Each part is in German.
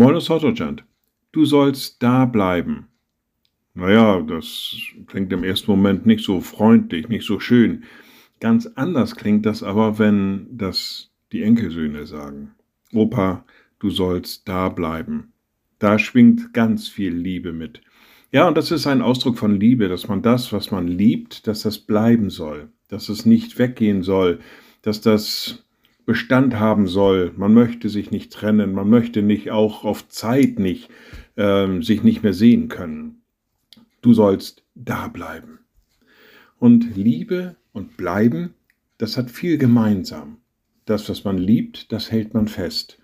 Moin aus Deutschland. Du sollst da bleiben. Naja, das klingt im ersten Moment nicht so freundlich, nicht so schön. Ganz anders klingt das aber, wenn das die Enkelsöhne sagen. Opa, du sollst da bleiben. Da schwingt ganz viel Liebe mit. Ja, und das ist ein Ausdruck von Liebe, dass man das, was man liebt, dass das bleiben soll, dass es nicht weggehen soll, dass das Bestand haben soll. Man möchte sich nicht trennen, man möchte nicht auch auf Zeit nicht äh, sich nicht mehr sehen können. Du sollst da bleiben. Und Liebe und Bleiben, das hat viel gemeinsam. Das, was man liebt, das hält man fest.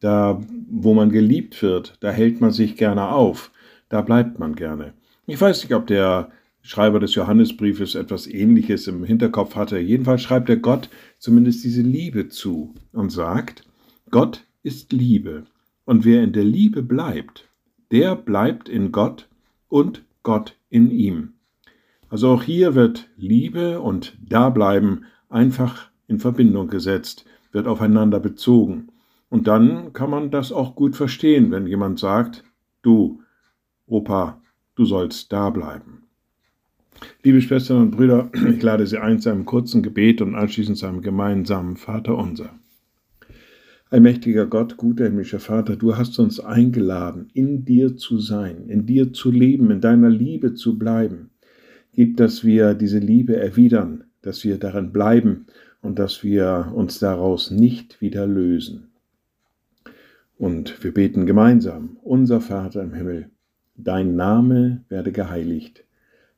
Da, wo man geliebt wird, da hält man sich gerne auf. Da bleibt man gerne. Ich weiß nicht, ob der Schreiber des Johannesbriefes etwas Ähnliches im Hinterkopf hatte. Jedenfalls schreibt er Gott zumindest diese Liebe zu und sagt, Gott ist Liebe. Und wer in der Liebe bleibt, der bleibt in Gott und Gott in ihm. Also auch hier wird Liebe und Dableiben einfach in Verbindung gesetzt, wird aufeinander bezogen. Und dann kann man das auch gut verstehen, wenn jemand sagt, du, Opa, du sollst da bleiben. Liebe Schwestern und Brüder, ich lade Sie ein zu einem kurzen Gebet und anschließend zu einem gemeinsamen Vater unser. Allmächtiger Gott, guter himmlischer Vater, du hast uns eingeladen, in dir zu sein, in dir zu leben, in deiner Liebe zu bleiben. Gib, dass wir diese Liebe erwidern, dass wir darin bleiben und dass wir uns daraus nicht wieder lösen. Und wir beten gemeinsam, unser Vater im Himmel, dein Name werde geheiligt,